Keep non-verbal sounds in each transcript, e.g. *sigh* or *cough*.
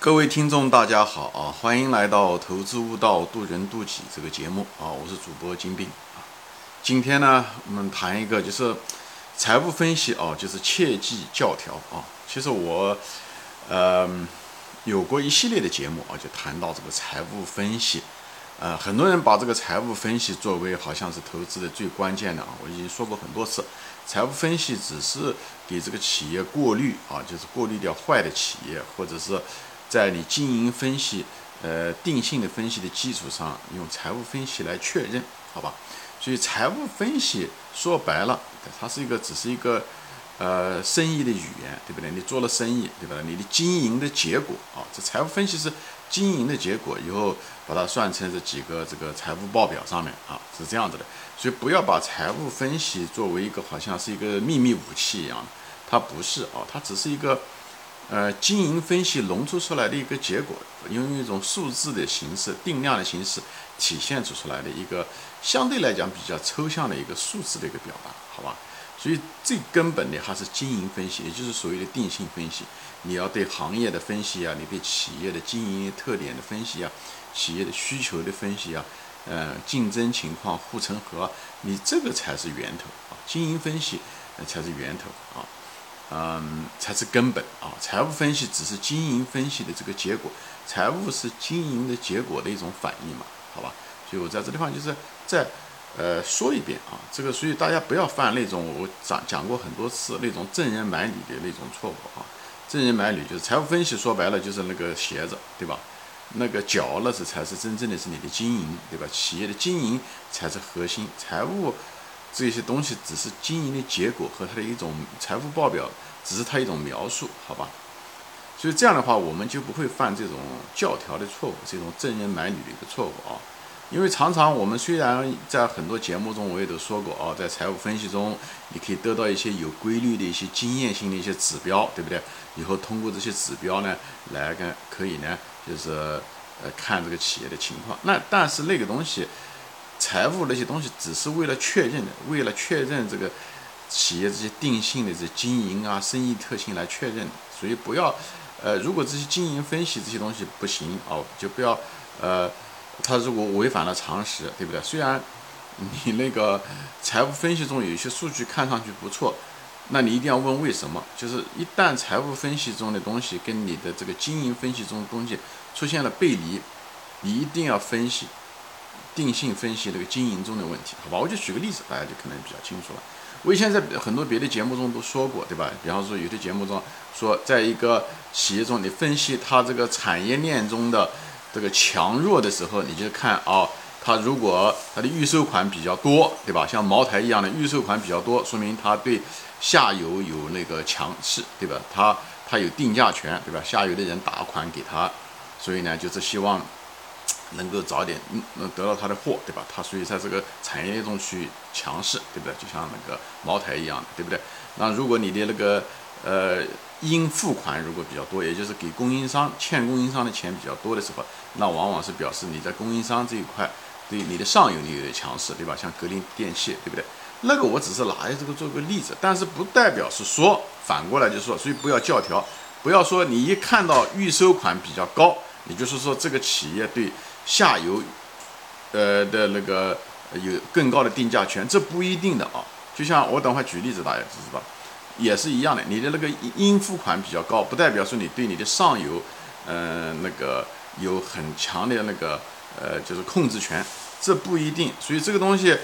各位听众，大家好啊！欢迎来到《投资悟道，渡人渡己》这个节目啊！我是主播金兵啊。今天呢，我们谈一个就是财务分析啊，就是切记教条啊。其实我呃有过一系列的节目啊，就谈到这个财务分析。呃，很多人把这个财务分析作为好像是投资的最关键的啊。我已经说过很多次，财务分析只是给这个企业过滤啊，就是过滤掉坏的企业，或者是。在你经营分析，呃，定性的分析的基础上，用财务分析来确认，好吧？所以财务分析说白了，它是一个，只是一个，呃，生意的语言，对不对？你做了生意，对吧？你的经营的结果啊，这财务分析是经营的结果，以后把它算成这几个这个财务报表上面啊，是这样子的。所以不要把财务分析作为一个好像是一个秘密武器一样的，它不是啊，它只是一个。呃，经营分析浓缩出来的一个结果，用一种数字的形式、定量的形式体现出出来的一个相对来讲比较抽象的一个数字的一个表达，好吧？所以最根本的还是经营分析，也就是所谓的定性分析。你要对行业的分析啊，你对企业的经营特点的分析啊，企业的需求的分析啊，呃，竞争情况、护城河，你这个才是源头啊，经营分析才是源头啊。嗯，才是根本啊！财务分析只是经营分析的这个结果，财务是经营的结果的一种反应嘛？好吧，所以我在这地方就是再呃说一遍啊，这个所以大家不要犯那种我讲讲过很多次那种赠人买履的那种错误啊！赠人买履就是财务分析说白了就是那个鞋子，对吧？那个脚那是才是真正的是你的经营，对吧？企业的经营才是核心，财务。这些东西只是经营的结果和它的一种财务报表，只是它一种描述，好吧？所以这样的话，我们就不会犯这种教条的错误，这种赠人买履的一个错误啊。因为常常我们虽然在很多节目中我也都说过啊，在财务分析中，你可以得到一些有规律的一些经验性的一些指标，对不对？以后通过这些指标呢，来跟可以呢，就是呃看这个企业的情况。那但是那个东西。财务那些东西只是为了确认的，为了确认这个企业这些定性的这经营啊、生意特性来确认，所以不要，呃，如果这些经营分析这些东西不行哦，就不要，呃，他如果违反了常识，对不对？虽然你那个财务分析中有一些数据看上去不错，那你一定要问为什么？就是一旦财务分析中的东西跟你的这个经营分析中的东西出现了背离，你一定要分析。定性分析这个经营中的问题，好吧，我就举个例子，大家就可能比较清楚了。我以前在很多别的节目中都说过，对吧？比方说，有的节目中说，在一个企业中，你分析它这个产业链中的这个强弱的时候，你就看啊，它如果它的预售款比较多，对吧？像茅台一样的预售款比较多，说明它对下游有那个强势，对吧？它它有定价权，对吧？下游的人打款给他，所以呢，就是希望。能够早点嗯能得到他的货，对吧？他所以在这个产业链中去强势，对不对？就像那个茅台一样的，对不对？那如果你的那个呃应付款如果比较多，也就是给供应商欠供应商的钱比较多的时候，那往往是表示你在供应商这一块对你的上游你有点强势，对吧？像格力电器，对不对？那个我只是拿这个做个例子，但是不代表是说反过来就说，所以不要教条，不要说你一看到预收款比较高，也就是说这个企业对。下游，呃的那个有更高的定价权，这不一定的啊。就像我等会举例子，大家知道，也是一样的。你的那个应付款比较高，不代表说你对你的上游，嗯，那个有很强的那个呃，就是控制权，这不一定。所以这个东西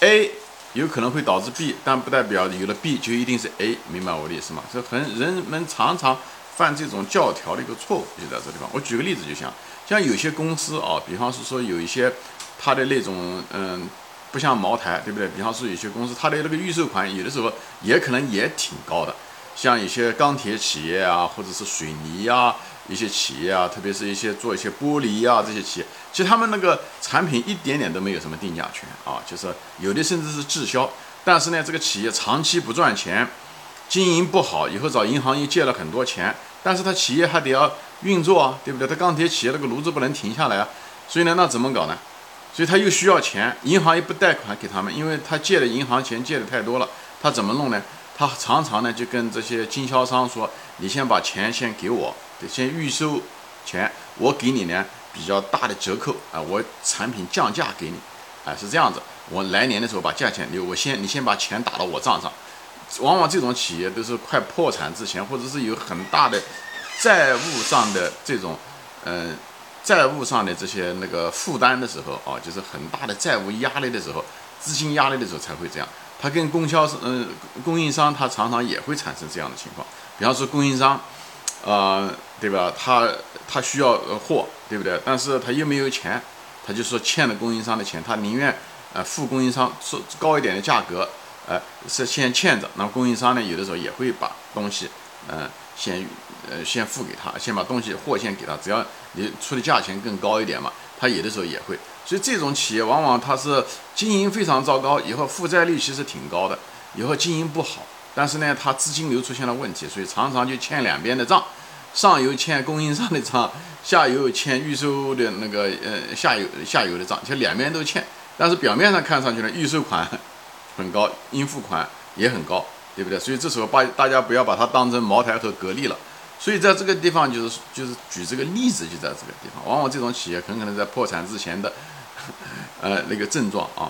，A 有可能会导致 B，但不代表有了 B 就一定是 A，明白我的意思吗？这很人们常常犯这种教条的一个错误，就在这地方。我举个例子，就像。像有些公司啊，比方是说有一些它的那种，嗯，不像茅台，对不对？比方说有些公司它的那个预售款，有的时候也可能也挺高的。像一些钢铁企业啊，或者是水泥呀，一些企业啊，特别是一些做一些玻璃啊这些企业，其实他们那个产品一点点都没有什么定价权啊，就是有的甚至是滞销。但是呢，这个企业长期不赚钱，经营不好，以后找银行又借了很多钱，但是他企业还得要。运作啊，对不对？他钢铁企业那个炉子不能停下来啊，所以呢，那怎么搞呢？所以他又需要钱，银行又不贷款给他们，因为他借的银行钱借的太多了，他怎么弄呢？他常常呢就跟这些经销商说：“你先把钱先给我，得先预收钱，我给你呢比较大的折扣啊，我产品降价给你，啊是这样子，我来年的时候把价钱你我先你先把钱打到我账上，往往这种企业都是快破产之前，或者是有很大的债务上的这种嗯债务上的这些那个负担的时候啊，就是很大的债务压力的时候，资金压力的时候才会这样。他跟供销商嗯供应商他常常也会产生这样的情况，比方说供应商。啊，对吧？他他需要货，对不对？但是他又没有钱，他就说欠了供应商的钱，他宁愿呃付供应商说高一点的价格，呃是先欠着。那供应商呢，有的时候也会把东西，嗯，先呃先付给他，先把东西货先给他，只要你出的价钱更高一点嘛，他有的时候也会。所以这种企业往往他是经营非常糟糕，以后负债率其实挺高的，以后经营不好。但是呢，它资金流出现了问题，所以常常就欠两边的账，上游欠供应商的账，下游欠预收的那个呃下游下游的账，就两边都欠。但是表面上看上去呢，预收款很高，应付款也很高，对不对？所以这时候把大家不要把它当成茅台和格力了。所以在这个地方就是就是举这个例子，就在这个地方，往往这种企业很可能在破产之前的呃那个症状啊。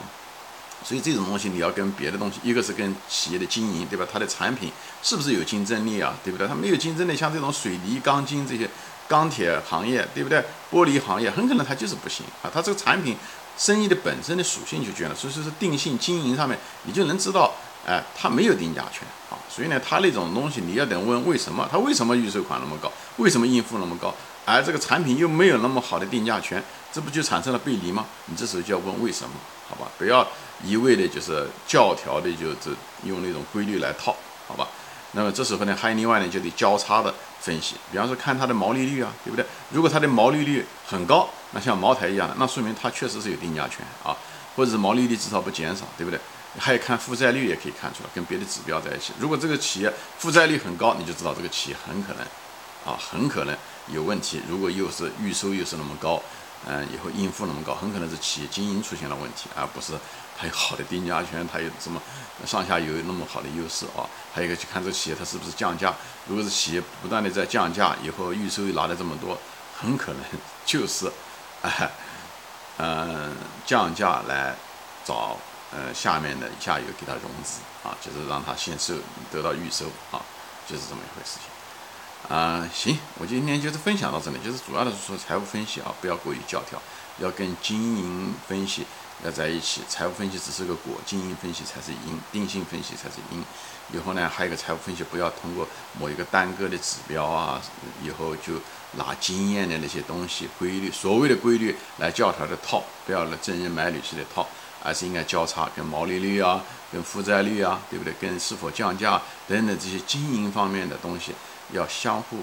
所以这种东西你要跟别的东西，一个是跟企业的经营，对吧？它的产品是不是有竞争力啊？对不对？它没有竞争力，像这种水泥、钢筋这些钢铁行业，对不对？玻璃行业很可能它就是不行啊。它这个产品生意的本身的属性就决了，所以说是定性经营上面你就能知道，哎，它没有定价权啊。所以呢，它那种东西你要得问为什么？它为什么预收款那么高？为什么应付那么高？而这个产品又没有那么好的定价权，这不就产生了背离吗？你这时候就要问为什么？好吧，不要。一味的就是教条的，就这用那种规律来套，好吧？那么这时候呢，还有另外呢，就得交叉的分析。比方说看它的毛利率啊，对不对？如果它的毛利率很高，那像茅台一样的，那说明它确实是有定价权啊，或者是毛利率至少不减少，对不对？还有看负债率也可以看出来，跟别的指标在一起。如果这个企业负债率很高，你就知道这个企业很可能啊，很可能有问题。如果又是预收又是那么高。嗯，以后应付那么高，很可能是企业经营出现了问题，而不是它有好的定价权，它有什么上下游那么好的优势啊？还有一个去看这个企业它是不是降价。如果是企业不断的在降价，以后预收又拿了这么多，很可能 *laughs* 就是，啊，嗯，降价来找呃下面的下游给他融资啊，就是让他先收得到预收啊，就是这么一回事情。啊，行，我今天就是分享到这里，就是主要的是说财务分析啊，不要过于教条，要跟经营分析要在一起。财务分析只是个果，经营分析才是因，定性分析才是因。以后呢，还有一个财务分析，不要通过某一个单个的指标啊，以后就拿经验的那些东西规律，所谓的规律来教条的套，不要来真人买履式的套，而是应该交叉跟毛利率啊，跟负债率啊，对不对？跟是否降价等等这些经营方面的东西。要相互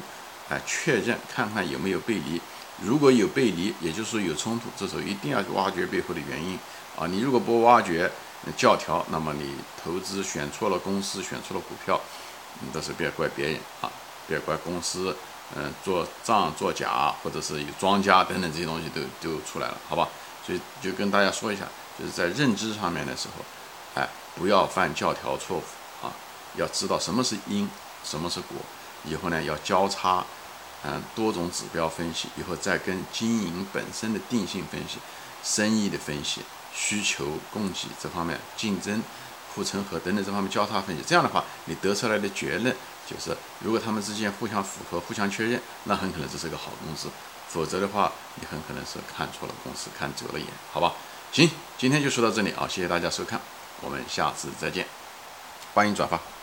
来确认，看看有没有背离。如果有背离，也就是说有冲突，这时候一定要去挖掘背后的原因啊！你如果不挖掘教条，那么你投资选错了公司，选错了股票，你都是别怪别人啊，别怪公司，嗯，做账做假，或者是有庄家等等这些东西都都出来了，好吧？所以就跟大家说一下，就是在认知上面的时候，哎，不要犯教条错误啊！要知道什么是因，什么是果。以后呢，要交叉，嗯，多种指标分析，以后再跟经营本身的定性分析、生意的分析、需求供给这方面、竞争、护城河等等这方面交叉分析。这样的话，你得出来的结论就是，如果他们之间互相符合、互相确认，那很可能这是个好公司；否则的话，你很可能是看错了公司，看走了眼，好吧？行，今天就说到这里啊，谢谢大家收看，我们下次再见，欢迎转发。